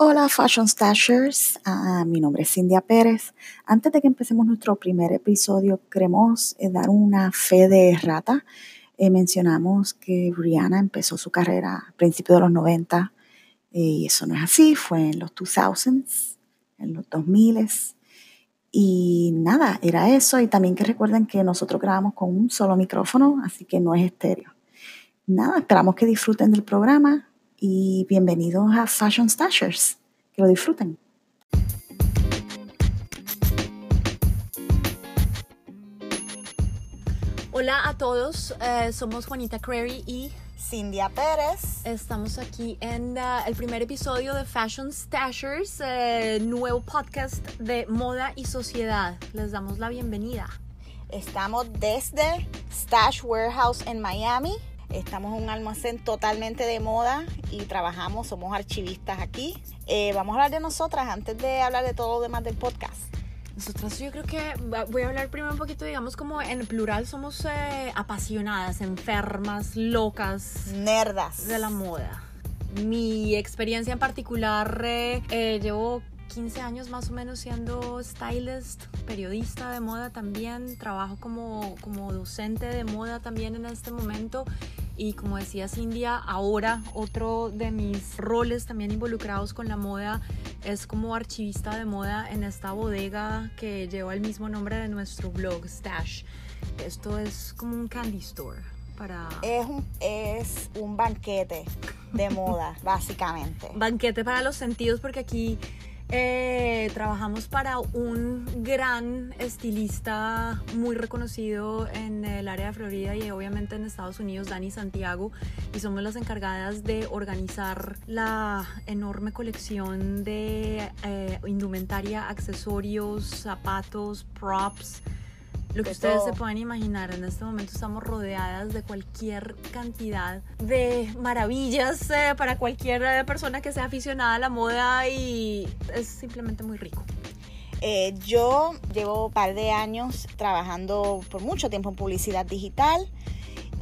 Hola Fashion Stashers, ah, mi nombre es Cindia Pérez. Antes de que empecemos nuestro primer episodio, queremos eh, dar una fe de rata. Eh, mencionamos que Rihanna empezó su carrera a principios de los 90 eh, y eso no es así, fue en los 2000s, en los 2000s. Y nada, era eso. Y también que recuerden que nosotros grabamos con un solo micrófono, así que no es estéreo. Nada, esperamos que disfruten del programa y bienvenidos a Fashion Stashers. Que lo disfruten. Hola a todos, eh, somos Juanita Crary y Cindia Pérez. Estamos aquí en uh, el primer episodio de Fashion Stashers, eh, nuevo podcast de moda y sociedad. Les damos la bienvenida. Estamos desde Stash Warehouse en Miami Estamos en un almacén totalmente de moda y trabajamos, somos archivistas aquí. Eh, vamos a hablar de nosotras antes de hablar de todo lo demás del podcast. Nosotras yo creo que voy a hablar primero un poquito, digamos, como en plural somos eh, apasionadas, enfermas, locas. Nerdas. De la moda. Mi experiencia en particular, eh, llevo 15 años más o menos siendo stylist, periodista de moda también, trabajo como, como docente de moda también en este momento y como decía Cindia, ahora otro de mis roles también involucrados con la moda es como archivista de moda en esta bodega que lleva el mismo nombre de nuestro blog, Stash. Esto es como un candy store. Para... Es, un, es un banquete de moda, básicamente. Banquete para los sentidos, porque aquí eh, trabajamos para un gran estilista muy reconocido en el área de Florida y obviamente en Estados Unidos, Dani Santiago, y somos las encargadas de organizar la enorme colección de eh, indumentaria, accesorios, zapatos, props lo que ustedes se puedan imaginar, en este momento estamos rodeadas de cualquier cantidad de maravillas eh, para cualquier eh, persona que sea aficionada a la moda y es simplemente muy rico. Eh, yo llevo un par de años trabajando por mucho tiempo en publicidad digital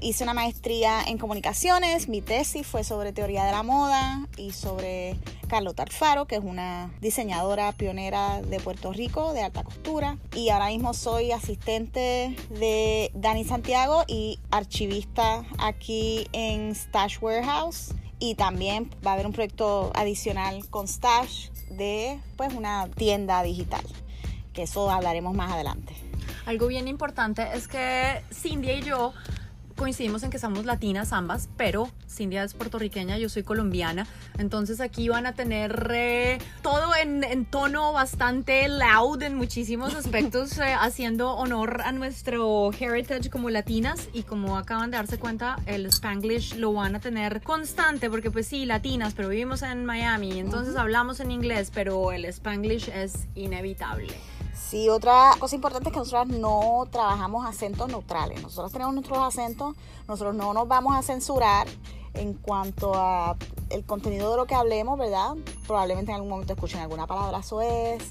hice una maestría en comunicaciones, mi tesis fue sobre teoría de la moda y sobre Carlota Alfaro, que es una diseñadora pionera de Puerto Rico de alta costura. Y ahora mismo soy asistente de Dani Santiago y archivista aquí en Stash Warehouse. Y también va a haber un proyecto adicional con Stash de pues una tienda digital, que eso hablaremos más adelante. Algo bien importante es que Cindy y yo coincidimos en que somos latinas ambas, pero Cindy es puertorriqueña, yo soy colombiana. Entonces aquí van a tener eh, todo en, tono bastante loud en muchísimos aspectos, eh, haciendo honor a nuestro heritage como latinas. Y como acaban de darse cuenta, el spanglish lo van a tener constante, porque pues sí, latinas, pero vivimos en Miami, entonces hablamos en inglés, pero el spanglish es inevitable. Sí, otra cosa importante es que nosotros no trabajamos acentos neutrales. Nosotros tenemos nuestros acentos, nosotros no nos vamos a censurar en cuanto a el contenido de lo que hablemos, ¿verdad? Probablemente en algún momento escuchen alguna palabra soez,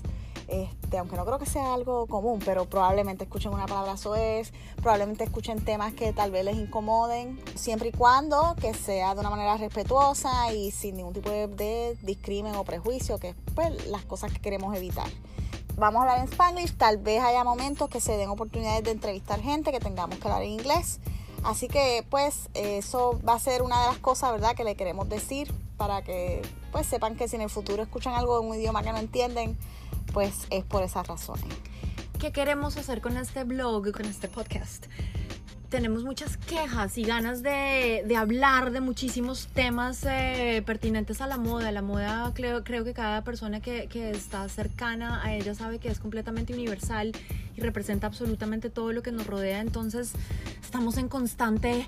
este, aunque no creo que sea algo común, pero probablemente escuchen una palabra soez, probablemente escuchen temas que tal vez les incomoden, siempre y cuando que sea de una manera respetuosa y sin ningún tipo de, de o prejuicio, que es pues las cosas que queremos evitar vamos a hablar en Spanglish, tal vez haya momentos que se den oportunidades de entrevistar gente, que tengamos que hablar en inglés. Así que pues eso va a ser una de las cosas, ¿verdad?, que le queremos decir para que pues sepan que si en el futuro escuchan algo en un idioma que no entienden, pues es por esas razones. ¿Qué queremos hacer con este blog, con este podcast? Tenemos muchas quejas y ganas de, de hablar de muchísimos temas eh, pertinentes a la moda. La moda creo, creo que cada persona que, que, está cercana a ella sabe que es completamente universal y representa absolutamente todo lo que nos rodea. Entonces estamos en constante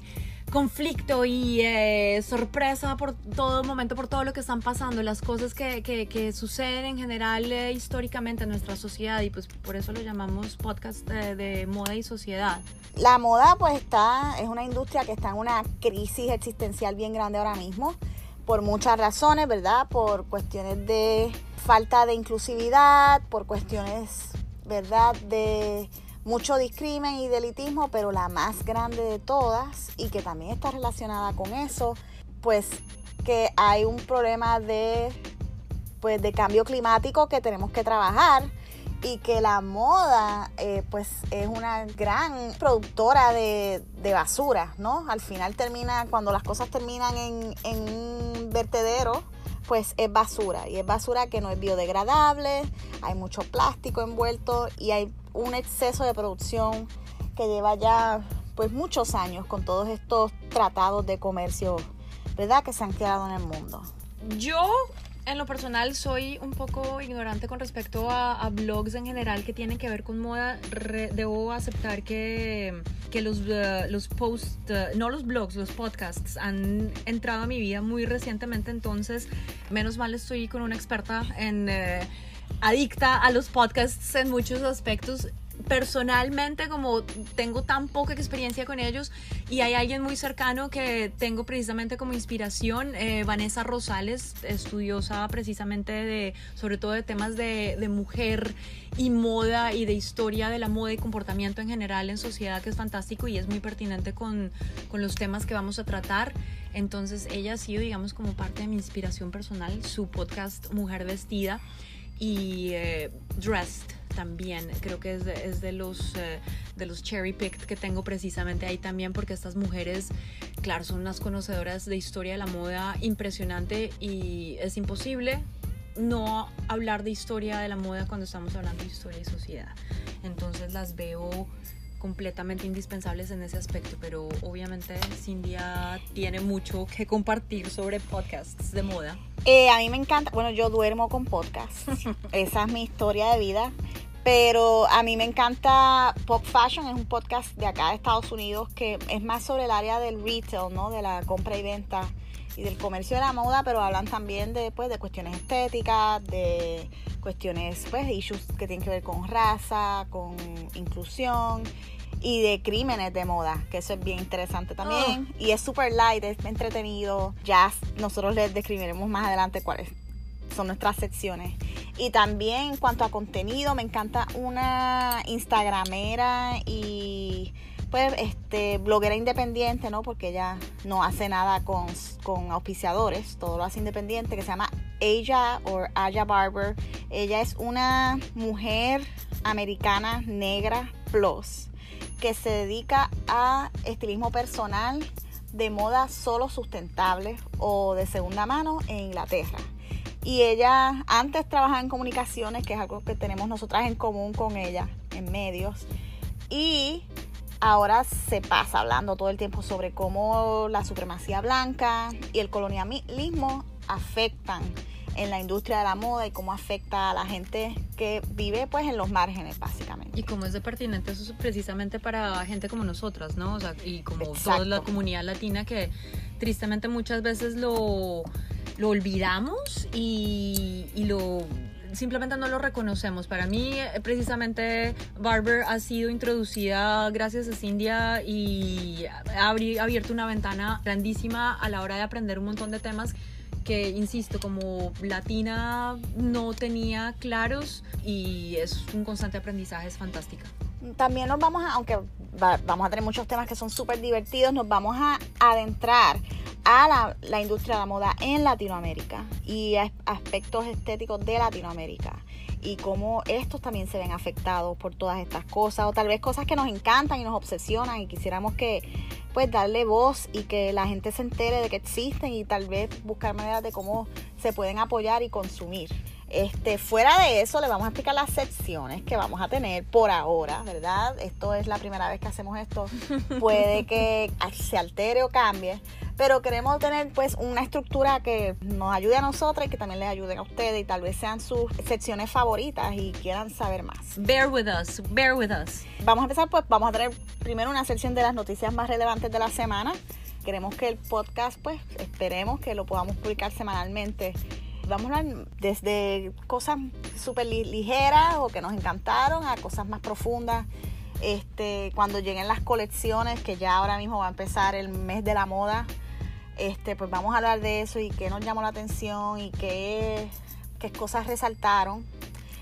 conflicto y eh, sorpresa por todo momento, por todo lo que están pasando, las cosas que, que, suceden en general eh, históricamente en nuestra sociedad y pues por eso lo llamamos podcast de moda y sociedad. La moda pues está, es una industria que está en una crisis existencial bien grande ahora mismo, por muchas razones, ¿verdad? Por cuestiones de falta de inclusividad, por cuestiones, ¿verdad? De mucho discrimen y delitismo, pero la más grande de todas y que también está relacionada con eso, pues que hay un problema de pues de cambio climático que tenemos que trabajar y que la moda eh, pues es una gran productora de, basura, ¿no? Al final termina, cuando las cosas terminan en, en un vertedero, pues es basura y es basura que no es biodegradable, hay mucho plástico envuelto y hay un exceso de producción que lleva ya pues muchos años con todos estos tratados de comercio, ¿verdad? Que se han creado en el mundo. Yo en lo personal soy un poco ignorante con respecto a, blogs en general que tienen que ver con moda. debo aceptar que, que los, uh, los posts, uh, no los blogs, los podcasts han entrado a mi vida muy recientemente, entonces menos mal estoy con una experta en... Uh, adicta a los podcasts en muchos aspectos personalmente como tengo tan poca experiencia con ellos y hay alguien muy cercano que tengo precisamente como inspiración, eh, Vanessa Rosales, estudiosa precisamente de, sobre todo de temas de, de, mujer y moda y de historia de la moda y comportamiento en general en sociedad, que es fantástico y es muy pertinente con, con los temas que vamos a tratar. Entonces ella ha sido, digamos, como parte de mi inspiración personal, su podcast Mujer Vestida y eh, Dressed también creo que es de, es de los eh, de los cherry picked que tengo precisamente ahí también porque estas mujeres claro son unas conocedoras de historia de la moda impresionante y es imposible no hablar de historia de la moda cuando estamos hablando de historia y sociedad. Entonces las veo completamente indispensables en ese aspecto, pero obviamente Cindia tiene mucho que compartir sobre podcasts de moda. Eh, a mí me encanta, bueno, yo duermo con podcasts, esa es mi historia de vida, pero a mí me encanta Pop Fashion, es un podcast de acá de Estados Unidos que es más sobre el área del retail, ¿no? De la compra y venta y del comercio de la moda, pero hablan también de, pues, de cuestiones estéticas, de cuestiones, pues, issues que tienen que ver con raza, con inclusión y de crímenes de moda, que eso es bien interesante también. Oh. Y es super light, es entretenido. Ya nosotros les describiremos más adelante cuáles son nuestras secciones. Y también en cuanto a contenido, me encanta una Instagramera y pues este bloguera independiente, ¿no? Porque ella no hace nada con, con auspiciadores, todo lo hace independiente, que se llama Aya o Aya Barber. Ella es una mujer americana negra plus que se dedica a estilismo personal de moda solo sustentable o de segunda mano en Inglaterra. Y ella antes trabajaba en comunicaciones, que es algo que tenemos nosotras en común con ella, en medios. Y ahora se pasa hablando todo el tiempo sobre cómo la supremacía blanca y el colonialismo afectan en la industria de la moda y cómo afecta a la gente que vive pues en los márgenes básicamente. Y cómo es de pertinente eso precisamente para gente como nosotras, ¿no? O sea, y como toda la comunidad latina que tristemente muchas veces lo, lo olvidamos y, y lo simplemente no lo reconocemos. Para mí, precisamente, Barber ha sido introducida gracias a Cindia y ha abierto una ventana grandísima a la hora de aprender un montón de temas que, insisto, como latina no tenía claros y es un constante aprendizaje, es fantástica. También nos vamos a, aunque vamos a tener muchos temas que son súper divertidos, nos vamos a adentrar a la, la, industria de la moda en Latinoamérica y a aspectos estéticos de Latinoamérica y cómo estos también se ven afectados por todas estas cosas o tal vez cosas que nos encantan y nos obsesionan y quisiéramos que pues darle voz y que la gente se entere de que existen y tal vez buscar maneras de cómo se pueden apoyar y consumir. Este, fuera de eso, le vamos a explicar las secciones que vamos a tener por ahora, ¿verdad? Esto es la primera vez que hacemos esto. Puede que se altere o cambie, pero queremos tener pues una estructura que nos ayude a nosotros y que también les ayude a ustedes y tal vez sean sus secciones favoritas y quieran saber más. Bear with us, bear with us. Vamos a empezar pues, vamos a tener primero una sección de las noticias más relevantes de la semana. Queremos que el podcast pues esperemos que lo podamos publicar semanalmente vamos a hablar desde cosas súper ligeras o que nos encantaron a cosas más profundas. Este, cuando lleguen las colecciones, que ya ahora mismo va a empezar el mes de la moda, este, pues vamos a hablar de eso y qué nos llamó la atención y qué, qué cosas resaltaron.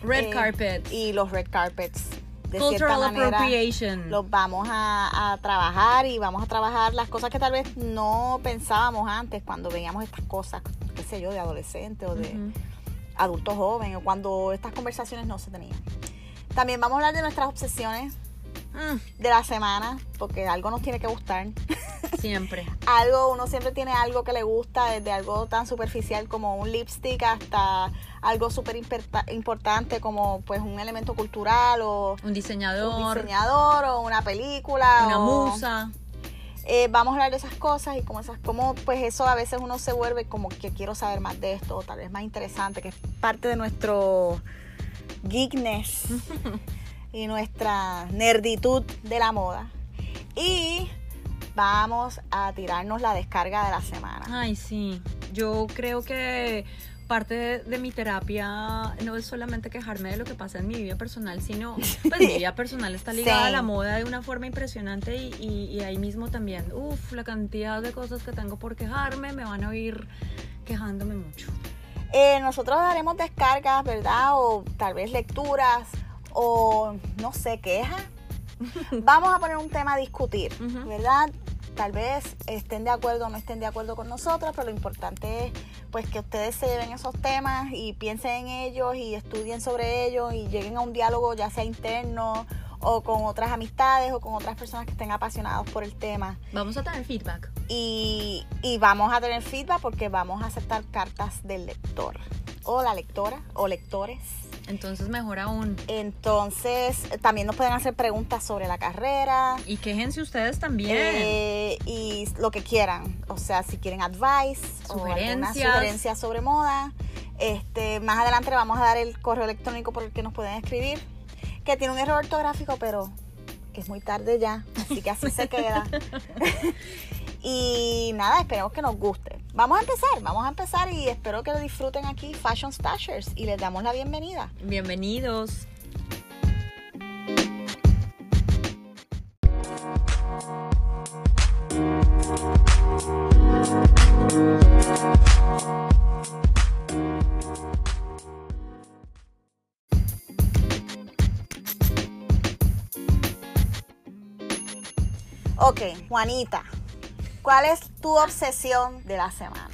Red eh, carpet. Y los red carpets. De Cultural appropriation. Los vamos a, trabajar y vamos a trabajar las cosas que tal vez no pensábamos antes cuando veíamos estas cosas, qué sé yo, de adolescente o de... adulto joven o cuando estas conversaciones no se tenían. También vamos a hablar de nuestras obsesiones. De la semana, porque algo nos tiene que gustar. Siempre. algo, uno siempre tiene algo que le gusta, desde algo tan superficial como un lipstick hasta algo súper importante como pues un elemento cultural o un diseñador, un diseñador o una película, una musa. Eh, vamos a hablar de esas cosas y como esas, como pues eso a veces uno se vuelve como que quiero saber más de esto, o tal vez más interesante, que es parte de nuestro geekness y nuestra nerditud de la moda. Y vamos a tirarnos la descarga de la semana. Ay, sí. Yo creo que parte de, mi terapia no es solamente quejarme de lo que pasa en mi vida personal, sino pues mi vida personal está ligada a la moda de una forma impresionante y, ahí mismo también, uff, la cantidad de cosas que tengo por quejarme me van a oír quejándome mucho. Eh, nosotros daremos descargas, ¿verdad? O tal vez lecturas o no sé, quejas. Vamos a poner un tema a discutir, ¿verdad? tal vez estén de acuerdo o no estén de acuerdo con nosotros, pero lo importante es pues que ustedes se lleven esos temas y piensen en ellos y estudien sobre ellos y lleguen a un diálogo ya sea interno o con otras amistades o con otras personas que estén apasionados por el tema. Vamos a tener feedback. Y, y vamos a tener feedback porque vamos a aceptar cartas del lector o la lectora o lectores entonces, mejor aún. Entonces, también nos pueden hacer preguntas sobre la carrera. Y quéjense ustedes también. Eh, y lo que quieran. O sea, si quieren advice sugerencias. o sugerencia sobre moda. Este, más adelante le vamos a dar el correo electrónico por el que nos pueden escribir. Que tiene un error ortográfico, pero que es muy tarde ya. Así que así se queda. y nada, esperemos que nos guste. Vamos a empezar, vamos a empezar y espero que lo disfruten aquí Fashion Stashers y les damos la bienvenida. Bienvenidos. Ok, Juanita, ¿Cuál es tu obsesión de la semana?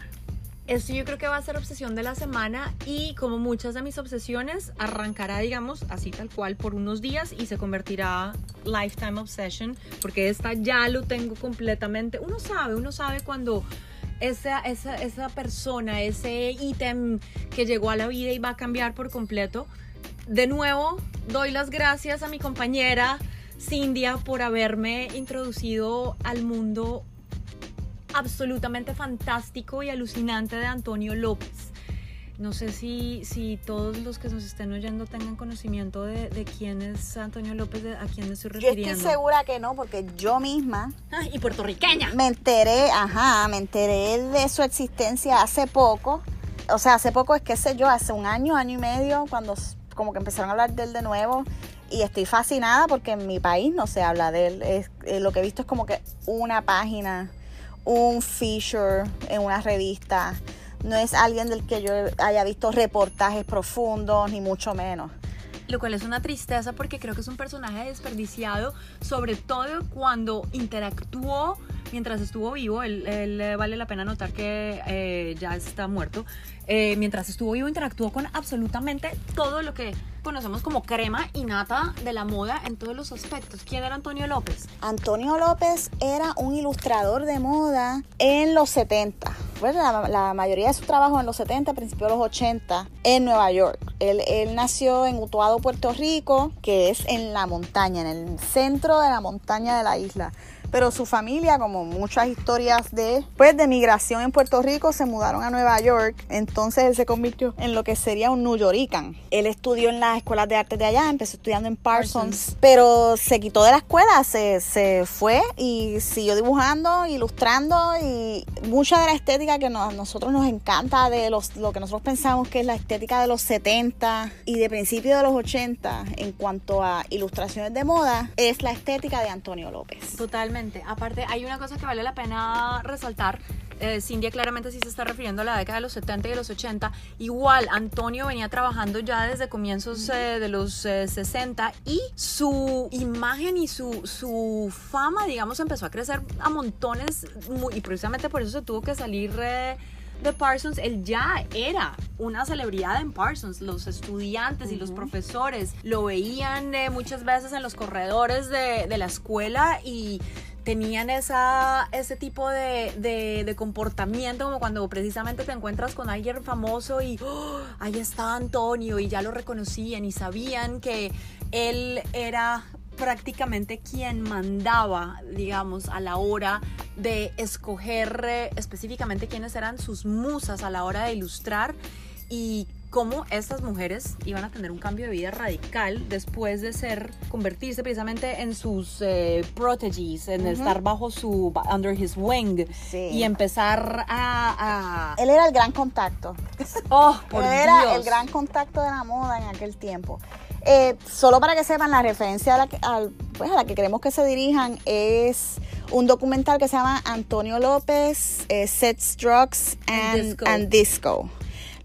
Esto yo creo que va a ser obsesión de la semana y como muchas de mis obsesiones arrancará, digamos, así tal cual por unos días y se convertirá lifetime obsession porque esta ya lo tengo completamente. Uno sabe, uno sabe cuando esa, esa, esa persona, ese ítem que llegó a la vida y va a cambiar por completo. De nuevo, doy las gracias a mi compañera Cindia por haberme introducido al mundo absolutamente fantástico y alucinante de Antonio López. No sé si, si todos los que nos estén oyendo tengan conocimiento de, quién es Antonio López, a quién me estoy refiriendo. Yo estoy segura que no, porque yo misma... Ah, y puertorriqueña. Me enteré, ajá, me enteré de su existencia hace poco. O sea, hace poco es que sé yo, hace un año, año y medio, cuando como que empezaron a hablar de él de nuevo. Y estoy fascinada porque en mi país no se habla de él. Es, eh, lo que he visto es como que una página un feature en una revista. No es alguien del que yo haya visto reportajes profundos, ni mucho menos. Lo cual es una tristeza porque creo que es un personaje desperdiciado, sobre todo cuando interactuó mientras estuvo vivo. Él, eh, vale la pena notar que eh, ya está muerto. Eh, mientras estuvo vivo interactuó con absolutamente todo lo que conocemos como crema y nata de la moda en todos los aspectos. ¿Quién era Antonio López? Antonio López era un ilustrador de moda en los 70. Bueno, la, mayoría de su trabajo en los 70, principios de los 80, en Nueva York. Él, él nació en Utuado, Puerto Rico, que es en la montaña, en el centro de la montaña de la isla pero su familia, como muchas historias de, pues, de migración en Puerto Rico, se mudaron a Nueva York. Entonces él se convirtió en lo que sería un New Yorican. Él estudió en las escuelas de arte de allá, empezó estudiando en Parsons, pero se quitó de la escuela, se, se fue y siguió dibujando, ilustrando y mucha de la estética que a nosotros nos encanta, de los, lo que nosotros pensamos que es la estética de los 70 y de principios de los 80 en cuanto a ilustraciones de moda, es la estética de Antonio López. Totalmente Aparte, hay una cosa que vale la pena resaltar. Eh, Cindy claramente sí se está refiriendo a la década de los 70 y de los 80. Igual, Antonio venía trabajando ya desde comienzos eh, de los 60 eh, y su imagen y su, su fama, digamos, empezó a crecer a montones y precisamente por eso se tuvo que salir de Parsons, él ya era una celebridad en Parsons. Los estudiantes y los profesores lo veían eh, muchas veces en los corredores de, de la escuela y tenían esa, ese tipo de, de, comportamiento como cuando precisamente te encuentras con alguien famoso y ¡oh! ahí está Antonio y ya lo reconocían y sabían que él era prácticamente quien mandaba, digamos, a la hora de escoger eh, específicamente quiénes eran sus musas a la hora de ilustrar y cómo estas mujeres iban a tener un cambio de vida radical después de ser, convertirse precisamente en sus eh, proteges, en estar bajo su, under his wing y empezar a, Él era el gran contacto. Oh, por Él era el gran contacto de la moda en aquel tiempo. Eh, solo para que sepan, la referencia a la, que, pues, a la que queremos que se dirijan es un documental que se llama Antonio López, eh, Sets, Drugs and, Disco.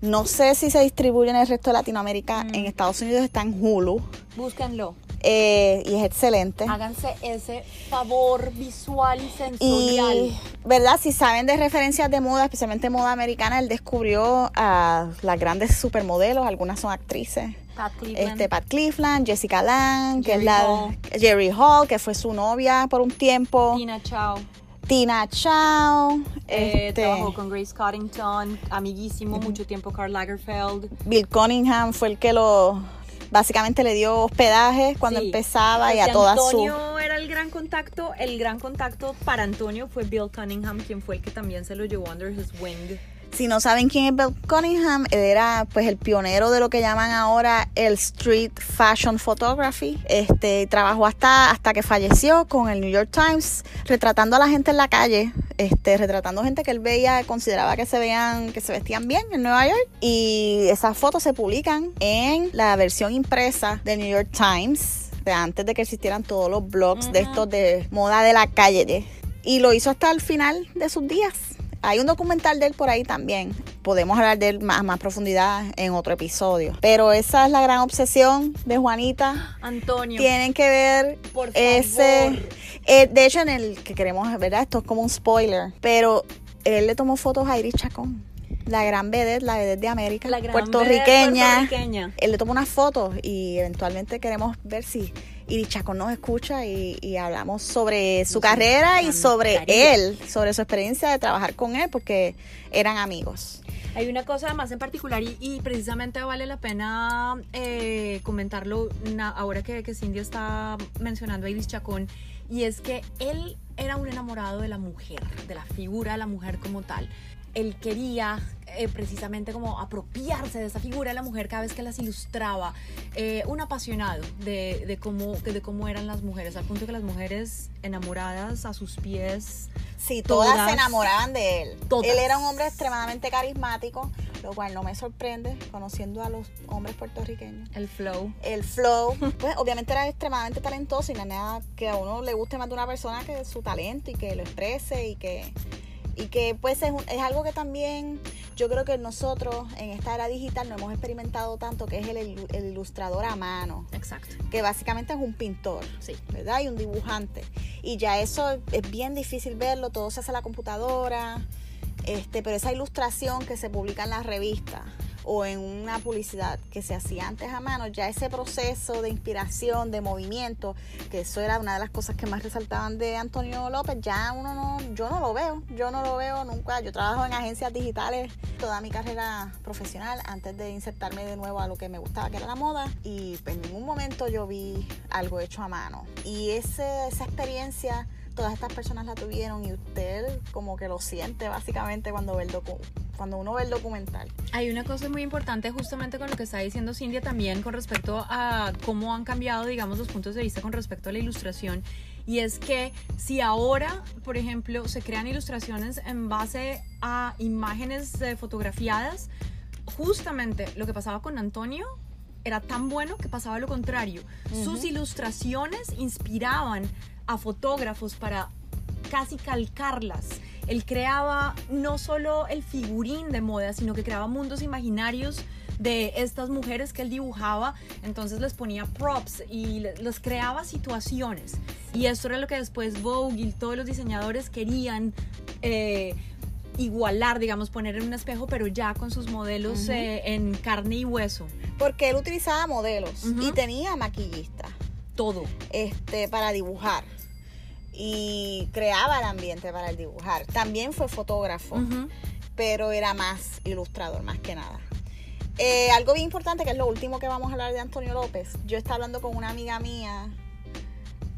No sé si se distribuye en el resto de Latinoamérica. Mm. En Estados Unidos está en Hulu. Búsquenlo. Eh, y es excelente. Háganse ese favor visual y sensorial. Y, ¿verdad? Si saben de referencias de moda, especialmente moda americana, él descubrió a las grandes supermodelos, algunas son actrices. Pat Cleveland. Este, Pat Cleveland, Jessica Lange, que es la Jerry Hall, que fue su novia por un tiempo. Tina Chow. Tina Chow. Eh, este, trabajó con Grace Coddington, amiguísimo, mucho tiempo Karl Lagerfeld. Bill Cunningham fue el que lo básicamente le dio hospedaje cuando empezaba y a todas su Antonio era el gran contacto, el gran contacto para Antonio fue Bill Cunningham, quien fue el que también se lo llevó under his wing. Si no saben quién es Bill Cunningham, era pues el pionero de lo que llaman ahora el street fashion photography. Este trabajó hasta hasta que falleció con el New York Times retratando a la gente en la calle, este retratando gente que él veía, consideraba que se veían que se vestían bien en Nueva York y esas fotos se publican en la versión impresa del New York Times de antes de que existieran todos los blogs de estos de moda de la calle. Y lo hizo hasta el final de sus días. Hay un documental de él por ahí también. Podemos hablar de él más, más profundidad en otro episodio. Pero esa es la gran obsesión de Juanita. Antonio. Tienen que ver por ese. Eh, de hecho, en el que queremos, ¿verdad? Esto es como un spoiler. Pero él le tomó fotos a Iris Chacón la gran vedette, la vedette de América, la gran puertorriqueña. puertorriqueña. Él le tomó unas fotos y eventualmente queremos ver si y Chacón nos escucha y, hablamos sobre su carrera y sobre él, sobre su experiencia de trabajar con él, porque eran amigos. Hay una cosa más en particular y, precisamente vale la pena eh, comentarlo ahora que, que, Cindy está mencionando a Ibis Chacón, y es que él era un enamorado de la mujer, de la figura de la mujer como tal. Él quería eh, precisamente como apropiarse de esa figura de la mujer cada vez que las ilustraba. Eh, un apasionado de, de, cómo, de cómo eran las mujeres, al punto que las mujeres enamoradas a sus pies. Sí, todas, se enamoraban de él. Él era un hombre extremadamente carismático, lo cual no me sorprende conociendo a los hombres puertorriqueños. El flow. El flow. Pues obviamente era extremadamente talentoso y nada que a uno le guste más de una persona que su talento y que lo exprese y que y que pues es, es, algo que también yo creo que nosotros en esta era digital no hemos experimentado tanto, que es el, ilustrador a mano. Exacto. Que básicamente es un pintor, sí. ¿verdad? Y un dibujante. Y ya eso es bien difícil verlo, todo se hace a la computadora, este, pero esa ilustración que se publica en las revistas o en una publicidad que se hacía antes a mano, ya ese proceso de inspiración, de movimiento, que eso era una de las cosas que más resaltaban de Antonio López, ya uno no, yo no lo veo, yo no lo veo nunca. Yo trabajo en agencias digitales toda mi carrera profesional antes de insertarme de nuevo a lo que me gustaba, que era la moda, y pues, en ningún momento yo vi algo hecho a mano. Y ese, esa experiencia todas estas personas la tuvieron y usted como que lo siente básicamente cuando ve el cuando uno ve el documental. Hay una cosa muy importante justamente con lo que está diciendo Cindy también con respecto a cómo han cambiado, digamos, los puntos de vista con respecto a la ilustración. Y es que si ahora, por ejemplo, se crean ilustraciones en base a imágenes eh, fotografiadas, justamente lo que pasaba con Antonio era tan bueno que pasaba lo contrario. Sus ilustraciones inspiraban a fotógrafos para casi calcarlas. Él creaba no solo el figurín de moda, sino que creaba mundos imaginarios de estas mujeres que él dibujaba, entonces les ponía props y les creaba situaciones. Y esto era lo que después Vogue y todos los diseñadores querían eh, igualar, digamos, poner en un espejo, pero ya con sus modelos eh, en carne y hueso. Porque él utilizaba modelos y tenía maquillistas. Todo. Este, para dibujar. Y creaba el ambiente para el dibujar. También fue fotógrafo, pero era más ilustrador, más que nada. Eh, algo bien importante, que es lo último que vamos a hablar de Antonio López. Yo estaba hablando con una amiga mía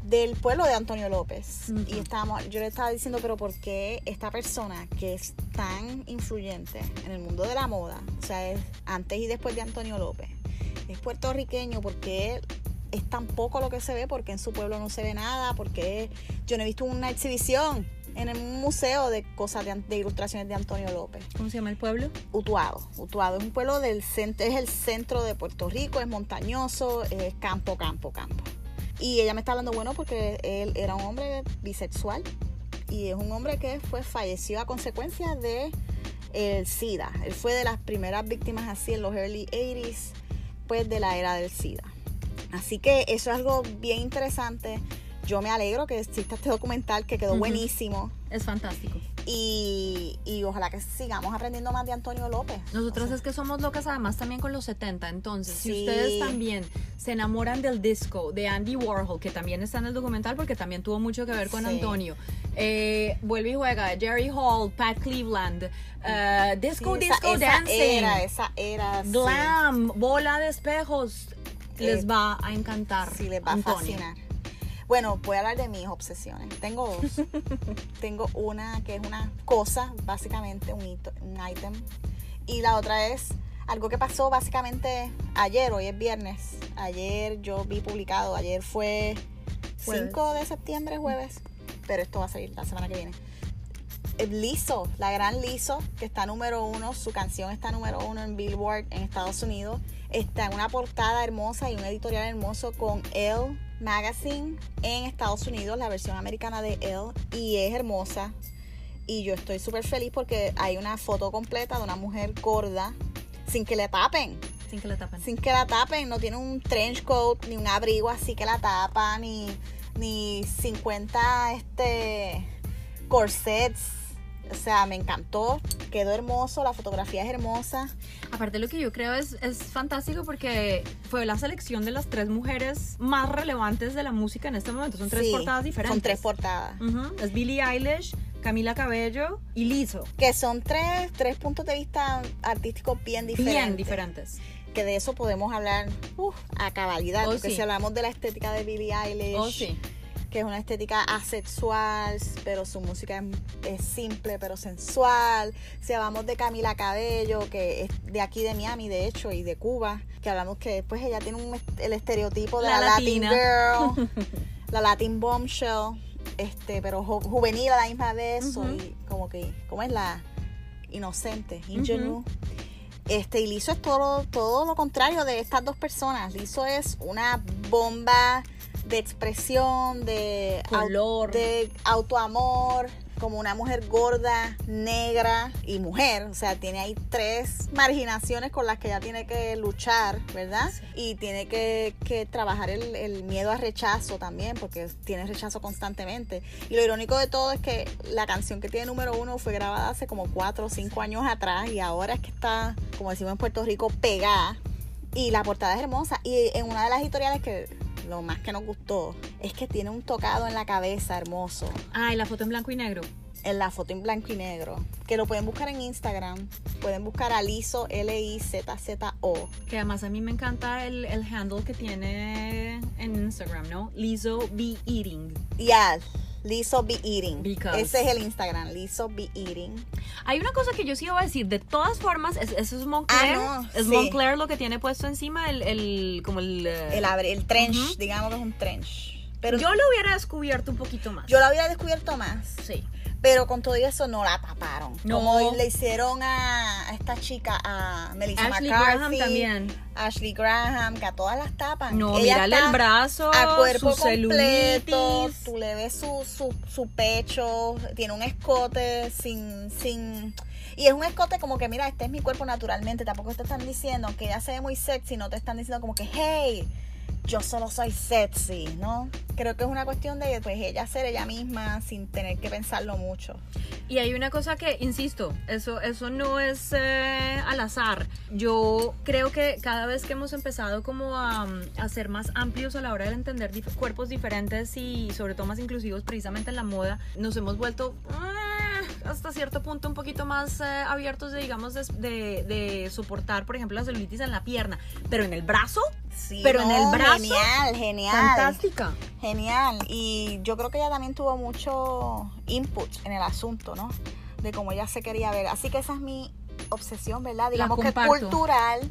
del pueblo de Antonio López. Y estábamos, yo le estaba diciendo, pero ¿por qué esta persona que es tan influyente en el mundo de la moda, o sea, es antes y después de Antonio López, es puertorriqueño? ¿Por qué es tan poco lo que se ve? porque en su pueblo no se ve nada? porque yo no he visto una exhibición en un museo de cosas de, ilustraciones de Antonio López. ¿Cómo se llama el pueblo? Utuado. Utuado es un pueblo del centro, es el centro de Puerto Rico, es montañoso, es campo, campo, campo. Y ella me está hablando, bueno, porque él era un hombre bisexual y es un hombre que fue falleció a consecuencia de el SIDA. Él fue de las primeras víctimas así en los early 80s, pues de la era del SIDA. Así que eso es algo bien interesante. Yo me alegro que exista este documental que quedó buenísimo. Es fantástico. Y, y, ojalá que sigamos aprendiendo más de Antonio López. Nosotros es que somos locas además también con los 70, entonces si ustedes también se enamoran del disco de Andy Warhol, que también está en el documental porque también tuvo mucho que ver con Antonio, eh, vuelve y juega, Jerry Hall, Pat Cleveland, uh, Disco, Disco Dancing, era, esa era, Glam, Bola de Espejos, les eh, va a encantar. Sí, les va a fascinar. Bueno, voy a hablar de mis obsesiones. Tengo dos. Tengo una que es una cosa, básicamente un, un ítem. Y la otra es algo que pasó básicamente ayer, hoy es viernes. Ayer yo vi publicado, ayer fue 5 de septiembre, jueves. Pero esto va a salir la semana que viene. Liso, la gran Liso, que está número uno, su canción está número uno en Billboard en Estados Unidos. Está en una portada hermosa y un editorial hermoso con Elle Magazine en Estados Unidos, la versión americana de Elle, y es hermosa. Y yo estoy súper feliz porque hay una foto completa de una mujer gorda sin que le tapen. Sin que la tapen. Sin que la tapen. No tiene un trench coat ni un abrigo así que la tapa, ni, ni 50 este, corsets o sea, me encantó, quedó hermoso, la fotografía es hermosa. Aparte lo que yo creo es, es fantástico porque fue la selección de las tres mujeres más relevantes de la música en este momento. Son tres portadas diferentes. Son tres portadas. Es Billie Eilish, Camila Cabello y Lizzo. Que son tres, tres puntos de vista artísticos bien diferentes. Bien diferentes. Que de eso podemos hablar a cabalidad. Oh, porque si hablamos de la estética de Billie Eilish. Oh, sí que es una estética asexual, pero su música es, simple pero sensual. Si hablamos de Camila Cabello, que es de aquí de Miami, de hecho, y de Cuba, que hablamos que después ella tiene un, el estereotipo de la, Latin Girl, la Latin Bombshell, este, pero juvenil a la misma vez, y como que, ¿cómo es la inocente, ingenue? Este, y Lizo es todo, todo lo contrario de estas dos personas. Lizo es una bomba de expresión, de, Color. de autoamor, como una mujer gorda, negra y mujer. O sea, tiene ahí tres marginaciones con las que ella tiene que luchar, ¿verdad? Y tiene que, trabajar el, el, miedo al rechazo también, porque tiene rechazo constantemente. Y lo irónico de todo es que la canción que tiene número uno fue grabada hace como cuatro o cinco años atrás y ahora es que está, como decimos en Puerto Rico, pegada. Y la portada es hermosa. Y en una de las editoriales que lo más que nos gustó es que tiene un tocado en la cabeza hermoso. Ah, y la foto en blanco y negro. En la foto en blanco y negro. Que lo pueden buscar en Instagram. Pueden buscar a Lizo, L-I-Z-Z-O. Que además a mí me encanta el, el handle que tiene en Instagram, ¿no? Lizo Be Eating. Yeah. Lizzo Be Eating. Ese es el Instagram, Lizzo Be Eating. Hay una cosa que yo sí iba a decir, de todas formas, eso es Moncler. Ah, es Moncler lo que tiene puesto encima, el, el como el... Eh, el, el trench, digamos que es un trench. Pero yo lo hubiera descubierto un poquito más. Yo lo hubiera descubierto más. Sí. Pero con todo eso no la taparon. No. Como le hicieron a, esta chica, a Melissa Ashley Graham también. Ashley Graham, que a todas las tapan. No, mírale el brazo, a cuerpo su completo. Tú le ves su, su, su pecho, tiene un escote sin, sin y es un escote como que, mira, este es mi cuerpo naturalmente. Tampoco te están diciendo, aunque ella se ve muy sexy, no te están diciendo como que, hey, yo solo soy sexy, ¿no? Creo que es una cuestión de pues ella ser ella misma sin tener que pensarlo mucho. Y hay una cosa que, insisto, eso, eso no es eh, al azar. Yo creo que cada vez que hemos empezado como a, a ser más amplios a la hora de entender cuerpos diferentes y sobre todo más inclusivos precisamente en la moda, nos hemos vuelto ah, hasta cierto punto un poquito más eh, abiertos de, digamos, de, de- de soportar, por ejemplo, la celulitis en la pierna. Pero en el brazo, Sí, Pero en el brazo, Genial, genial. fantástica. Genial. Y yo creo que ella también tuvo mucho input en el asunto, ¿no? De cómo ella se quería ver. Así que esa es mi obsesión, ¿verdad? Digamos que cultural.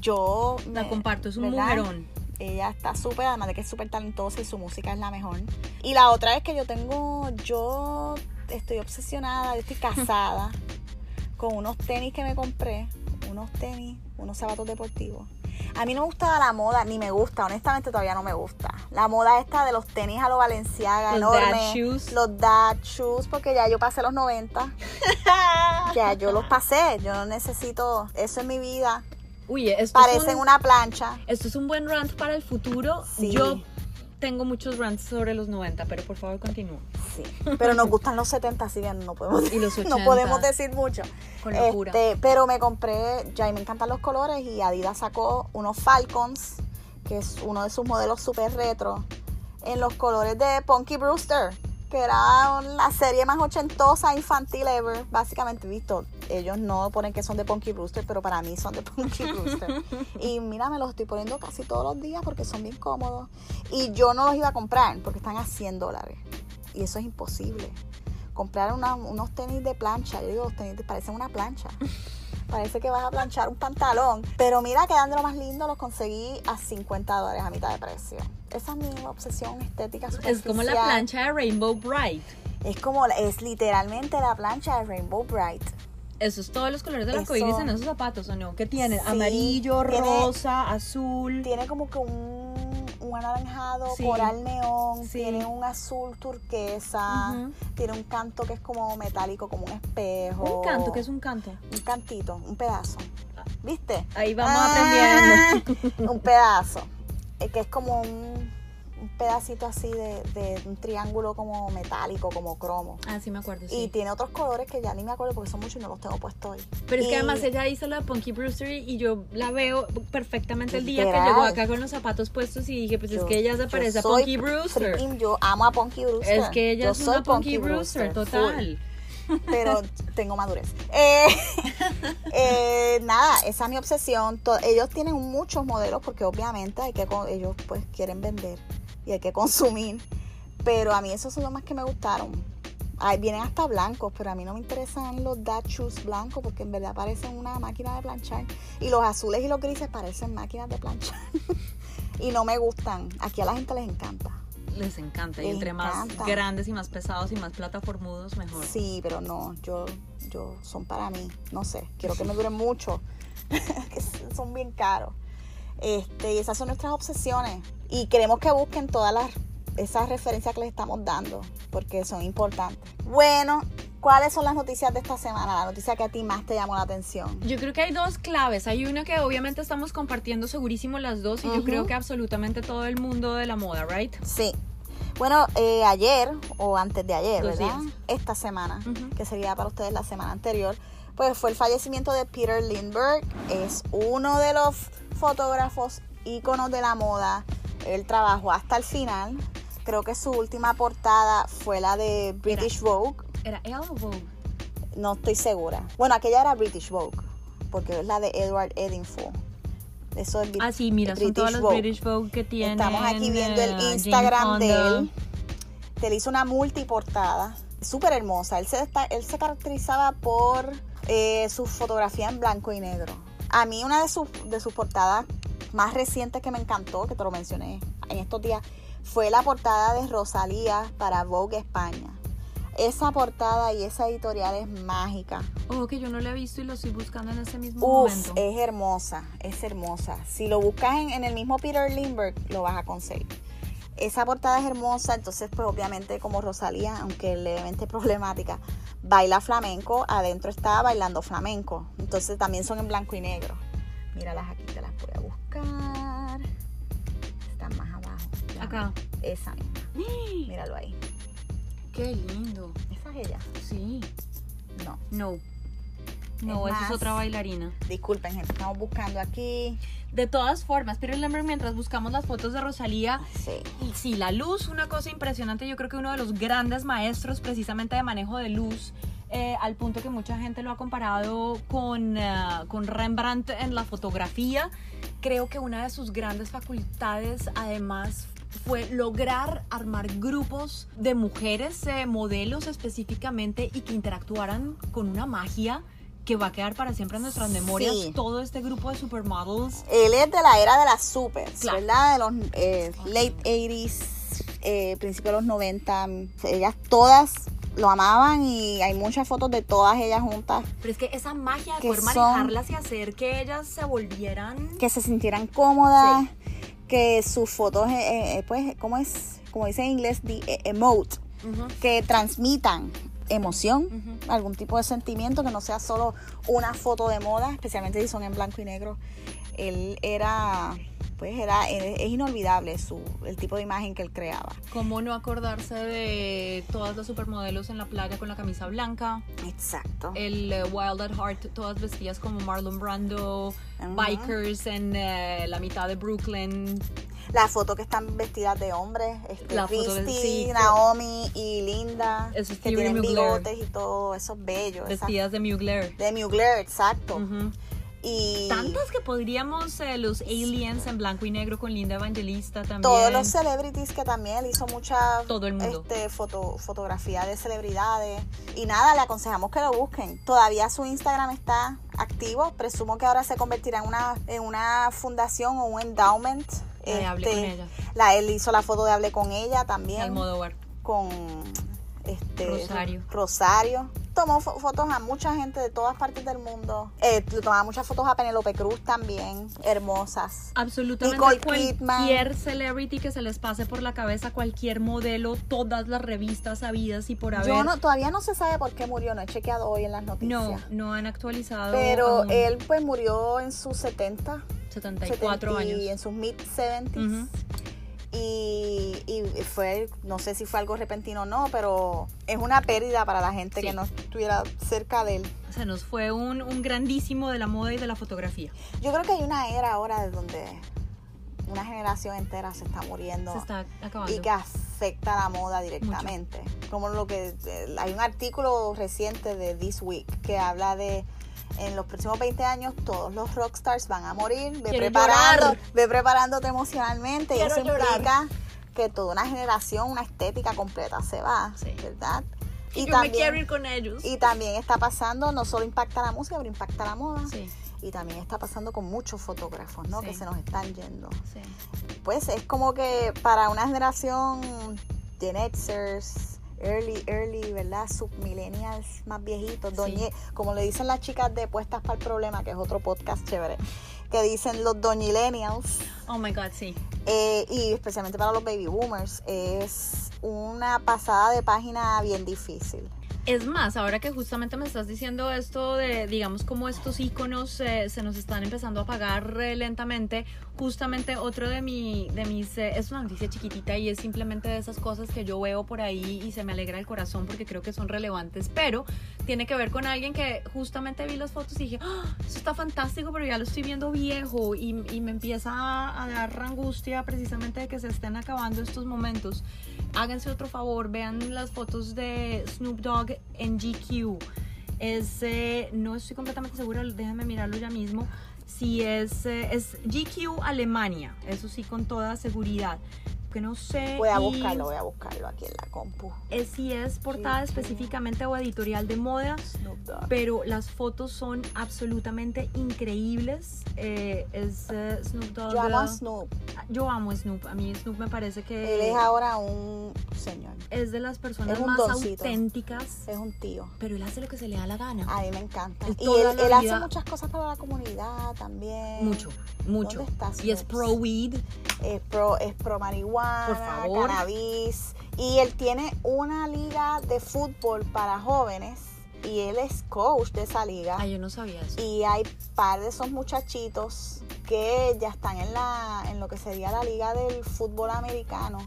Yo. La me- comparto, es un ¿verdad? mujerón. Ella está súper, además de que es súper talentosa y su música es la mejor. Y la otra es que yo tengo, yo estoy obsesionada, yo estoy casada con unos tenis que me compré, unos tenis, unos zapatos deportivos. A mí no me gustaba la moda, ni me gusta, honestamente todavía no me gusta. La moda esta de los tenis a lo Valenciaga, Los dad enormes, shoes. los dad shoes, porque ya yo pasé los 90, ya yo los pasé, yo no necesito eso en mi vida. Uy, esto es Parecen un- una plancha. Esto es un buen rant para el futuro. Sí. Yo tengo muchos rants sobre los 90, pero por favor continúa. Sí, pero nos gustan los 70, así que no podemos, Y los no 80. podemos decir mucho. Con locura. Este, pero me compré, ya y me encantan los colores y Adidas sacó unos Falcons, que es uno de sus modelos super retro, en los colores de Punky Brewster, que era la serie más ochentosa infantil ever, básicamente visto. Ellos no ponen que son de Punky Brewster, pero para mí son de Punky Brewster. y mira, me los estoy poniendo casi todos los días porque son bien cómodos. Y yo no los iba a comprar porque están a 100 dólares. Y eso es imposible. Comprar una- unos tenis de plancha. Yo digo, los tenis te parecen una plancha. Parece que vas a planchar un pantalón. Pero mira, quedan de lo más lindo, los conseguí a 50 dólares a mitad de precio. Esa es mi obsesión estética Es como la plancha de Rainbow Bright. Es como, es literalmente la plancha de Rainbow Bright. Eso es todos los colores del Eso. arcoíris en esos zapatos, ¿o no? ¿Qué tienen? Sí, Amarillo, tiene- rosa, azul. Tiene como que un, un anaranjado, Sí. coral neón, Sí. tiene un azul turquesa, tiene un canto que es como metálico, como un espejo. Un canto, ¿qué es un canto? Un cantito, un pedazo. ¿Viste? Ahí vamos Ah, aprendiendo. un pedazo. eh, que es como un, un pedacito así de, de un triángulo como metálico, como cromo. Ah, sí me acuerdo, sí. Y tiene otros colores que ya ni me acuerdo porque son muchos y no los tengo puestos hoy. Pero es que además ella hizo la Punky Brewster y yo la veo perfectamente el día que llegó acá con los zapatos puestos y dije, pues es que ella se parece a Punky Brewster. freaking- yo amo a Punky Brewster. Es que ella Yo es soy una Punky Brewster, total. pero tengo madurez. Eh, eh, nada, esa es mi obsesión. Ellos tienen muchos modelos porque obviamente hay que ellos pues quieren vender y hay que consumir. Pero a mí esos son los más que me gustaron. Ay, vienen hasta blancos, pero a mí no me interesan los dad shoes blancos porque en verdad parecen una máquina de planchar. Y los azules y los grises parecen máquinas de planchar. y no me gustan. Aquí a la gente les encanta. Les encanta. Y entre más grandes y más pesados y más plataformudos, mejor. Sí, pero no, yo, yo son para mí, no sé, quiero que me duren mucho, son bien caros. Este, y esas son nuestras obsesiones. Y queremos que busquen todas las esas referencias que les estamos dando, porque son importantes. Bueno, ¿cuáles son las noticias de esta semana? La noticia que a ti más te llamó la atención. Yo creo que hay dos claves. Hay una que obviamente estamos compartiendo segurísimo las dos y yo creo que absolutamente todo el mundo de la moda, ¿right? Sí. Bueno, eh, ayer o antes de ayer, Dos ¿verdad? días. Esta semana, que sería para ustedes la semana anterior, pues fue el fallecimiento de Peter Lindbergh. Es uno de los fotógrafos íconos de la moda. Él trabajó hasta el final. Creo que su última portada fue la de British Vogue. ¿Era él o Vogue? No estoy segura. Bueno, aquella era British Vogue, porque es la de Edward Edinfo. Eso es Ah, sí, mira, son British todas las Vogue. British Vogue que tienen. Estamos aquí viendo el Instagram de él. Que él hizo una multiportada. Súper hermosa. Él se, él se caracterizaba por eh, su fotografía en blanco y negro. A mí una de sus, de sus portadas más recientes que me encantó, que te lo mencioné en estos días, fue la portada de Rosalía para Vogue España. Esa portada y esa editorial es mágica. Oh, que yo no la he visto y lo estoy buscando en ese mismo Uf, momento. es hermosa, es hermosa. Si lo buscas en, en el mismo Peter Lindbergh, lo vas a conseguir. Esa portada es hermosa, entonces pues obviamente como Rosalía, aunque levemente problemática, baila flamenco, adentro está bailando flamenco. Entonces también son en blanco y negro. Míralas aquí, te las voy a buscar. poquito más abajo. Acá. Esa misma. Míralo ahí. Qué lindo. Esa es ella. Sí. No. No. No, Es esa es otra bailarina. Disculpen, gente. Estamos buscando aquí. De todas formas, pero remember, mientras buscamos las fotos de Rosalía, Sí. y sí, la luz, una cosa impresionante. Yo creo que uno de los grandes maestros precisamente de manejo de luz, eh, al punto que mucha gente lo ha comparado con, eh, con Rembrandt en la fotografía. Creo que una de sus grandes facultades, además, fue lograr armar grupos de mujeres, eh, modelos específicamente, y que interactuaran con una magia que va a quedar para siempre en nuestras memorias. Sí. Todo este grupo de supermodels. Él es de la era de las supers, Claro. ¿verdad? De los eh, late 80s, eh, principios de los 90. Ellas todas lo amaban y hay muchas fotos de todas ellas juntas Pero es que esa magia de poder son- manejarlas y hacer que ellas se volvieran. que se sintieran cómodas, que sus fotos, eh, eh, pues, ¿cómo es? Como dice en inglés, the, emote, Ujú, que transmitan emoción, algún tipo de sentimiento, que no sea solo una foto de moda, especialmente si son en blanco y negro. Él era, pues, era, es, inolvidable su, el tipo de imagen que él creaba. ¿Cómo no acordarse de todas las supermodelos en la playa con la camisa blanca? Exacto. El eh, Wild at Heart, todas vestidas como Marlon Brando, Ujú. bikers en eh, la mitad de Brooklyn. La foto que están vestidas de hombres, este, La Christy. Naomi y Linda, Eso es que tienen Mugler. bigotes y todo, eso es bello. Vestidas de Mugler. de Mugler, exacto. Ujú. Y Tantas que podríamos, eh, los aliens en blanco y negro con Linda Evangelista también. todos los celebrities que también él hizo mucha Todo el mundo. este, foto, fotografía de celebridades. Y nada, le aconsejamos que lo busquen. Todavía su Instagram está activo. Presumo que ahora se convertirá en una, en una fundación o un endowment. Este, con ella. La, él hizo la foto de Hable con ella también. Almodóvar. con este Rosario. Rosario. Tomó fo- fotos a mucha gente de todas partes del mundo. Eh, tomaba muchas fotos a Penelope Cruz también, hermosas. Absolutamente Nicole cualquier Kidman. celebrity que se les pase por la cabeza, cualquier modelo, todas las revistas habidas y por haber. Yo no, todavía no se sabe por qué murió, no he chequeado hoy en las no, noticias. no han actualizado. Pero aún. él pues murió en sus 70, 74 70 y años. en sus mid 70s. Ujú. Y, y fue, no sé si fue algo repentino o no, pero es una pérdida para la gente Sí. que no estuviera cerca de él. Se nos fue un, un grandísimo de la moda y de la fotografía. Yo creo que hay una era ahora de donde una generación entera se está muriendo Se está acabando. y que afecta a la moda directamente. Como lo que eh, hay un artículo reciente de This Week que habla de en los próximos 20 años todos los rockstars van a morir, ve preparando, llorar. ve preparándote emocionalmente y eso llorar. implica que toda una generación, una estética completa se va, Sí. ¿verdad? Y yo me quiero ir con ellos. y también está pasando, no solo impacta la música, pero impacta la moda. Sí, Y también está pasando con muchos fotógrafos, ¿no? Sí. Que se nos están yendo. Pues es como que para una generación Gen Xers, early, early, ¿verdad? Submillennials más viejitos, Sí. doñe, como le dicen las chicas de Puestas para el Problema, que es otro podcast chévere, que dicen los doñillennials, Oh my God, sí. eh, y especialmente para los baby boomers, es una pasada de página bien difícil. Es más, ahora que justamente me estás diciendo esto de, digamos, cómo estos iconos eh, se nos están empezando a apagar eh, lentamente, justamente otro de, mi, de mis, eh, es una noticia chiquitita y es simplemente de esas cosas que yo veo por ahí y se me alegra el corazón porque creo que son relevantes, pero tiene que ver con alguien que justamente vi las fotos y dije, "Ah, eso está fantástico, pero ya lo estoy viendo viejo y, y me empieza a, a dar angustia precisamente de que se estén acabando estos momentos. Háganse otro favor, vean las fotos de Snoop Dogg en GQ. Es, eh, no estoy completamente segura, déjenme mirarlo ya mismo. Si es, eh, es GQ Alemania, eso sí con toda seguridad. Que no sé. Voy a buscarlo, voy a buscarlo aquí en la compu. es si es portada GQ. específicamente o editorial de moda, pero las fotos son absolutamente increíbles. Eh, es eh, Snoop Dogg. Yo amo a Snoop. yo amo a Snoop. A mí Snoop me parece que Él es ahora un señor, es de las personas más doncito. auténticas, es un tío. pero él hace lo que se le da la gana. A mí me encanta. Él Y él, hace muchas cosas para la comunidad también. mucho, mucho. ¿Dónde está Y es pro weed. Es pro, es pro marihuana, Por favor. cannabis. Y él tiene una liga de fútbol para jóvenes y él es coach de esa liga. Ah, yo no sabía eso. Y hay par de esos muchachitos que ya están en la en lo que sería la liga del fútbol americano.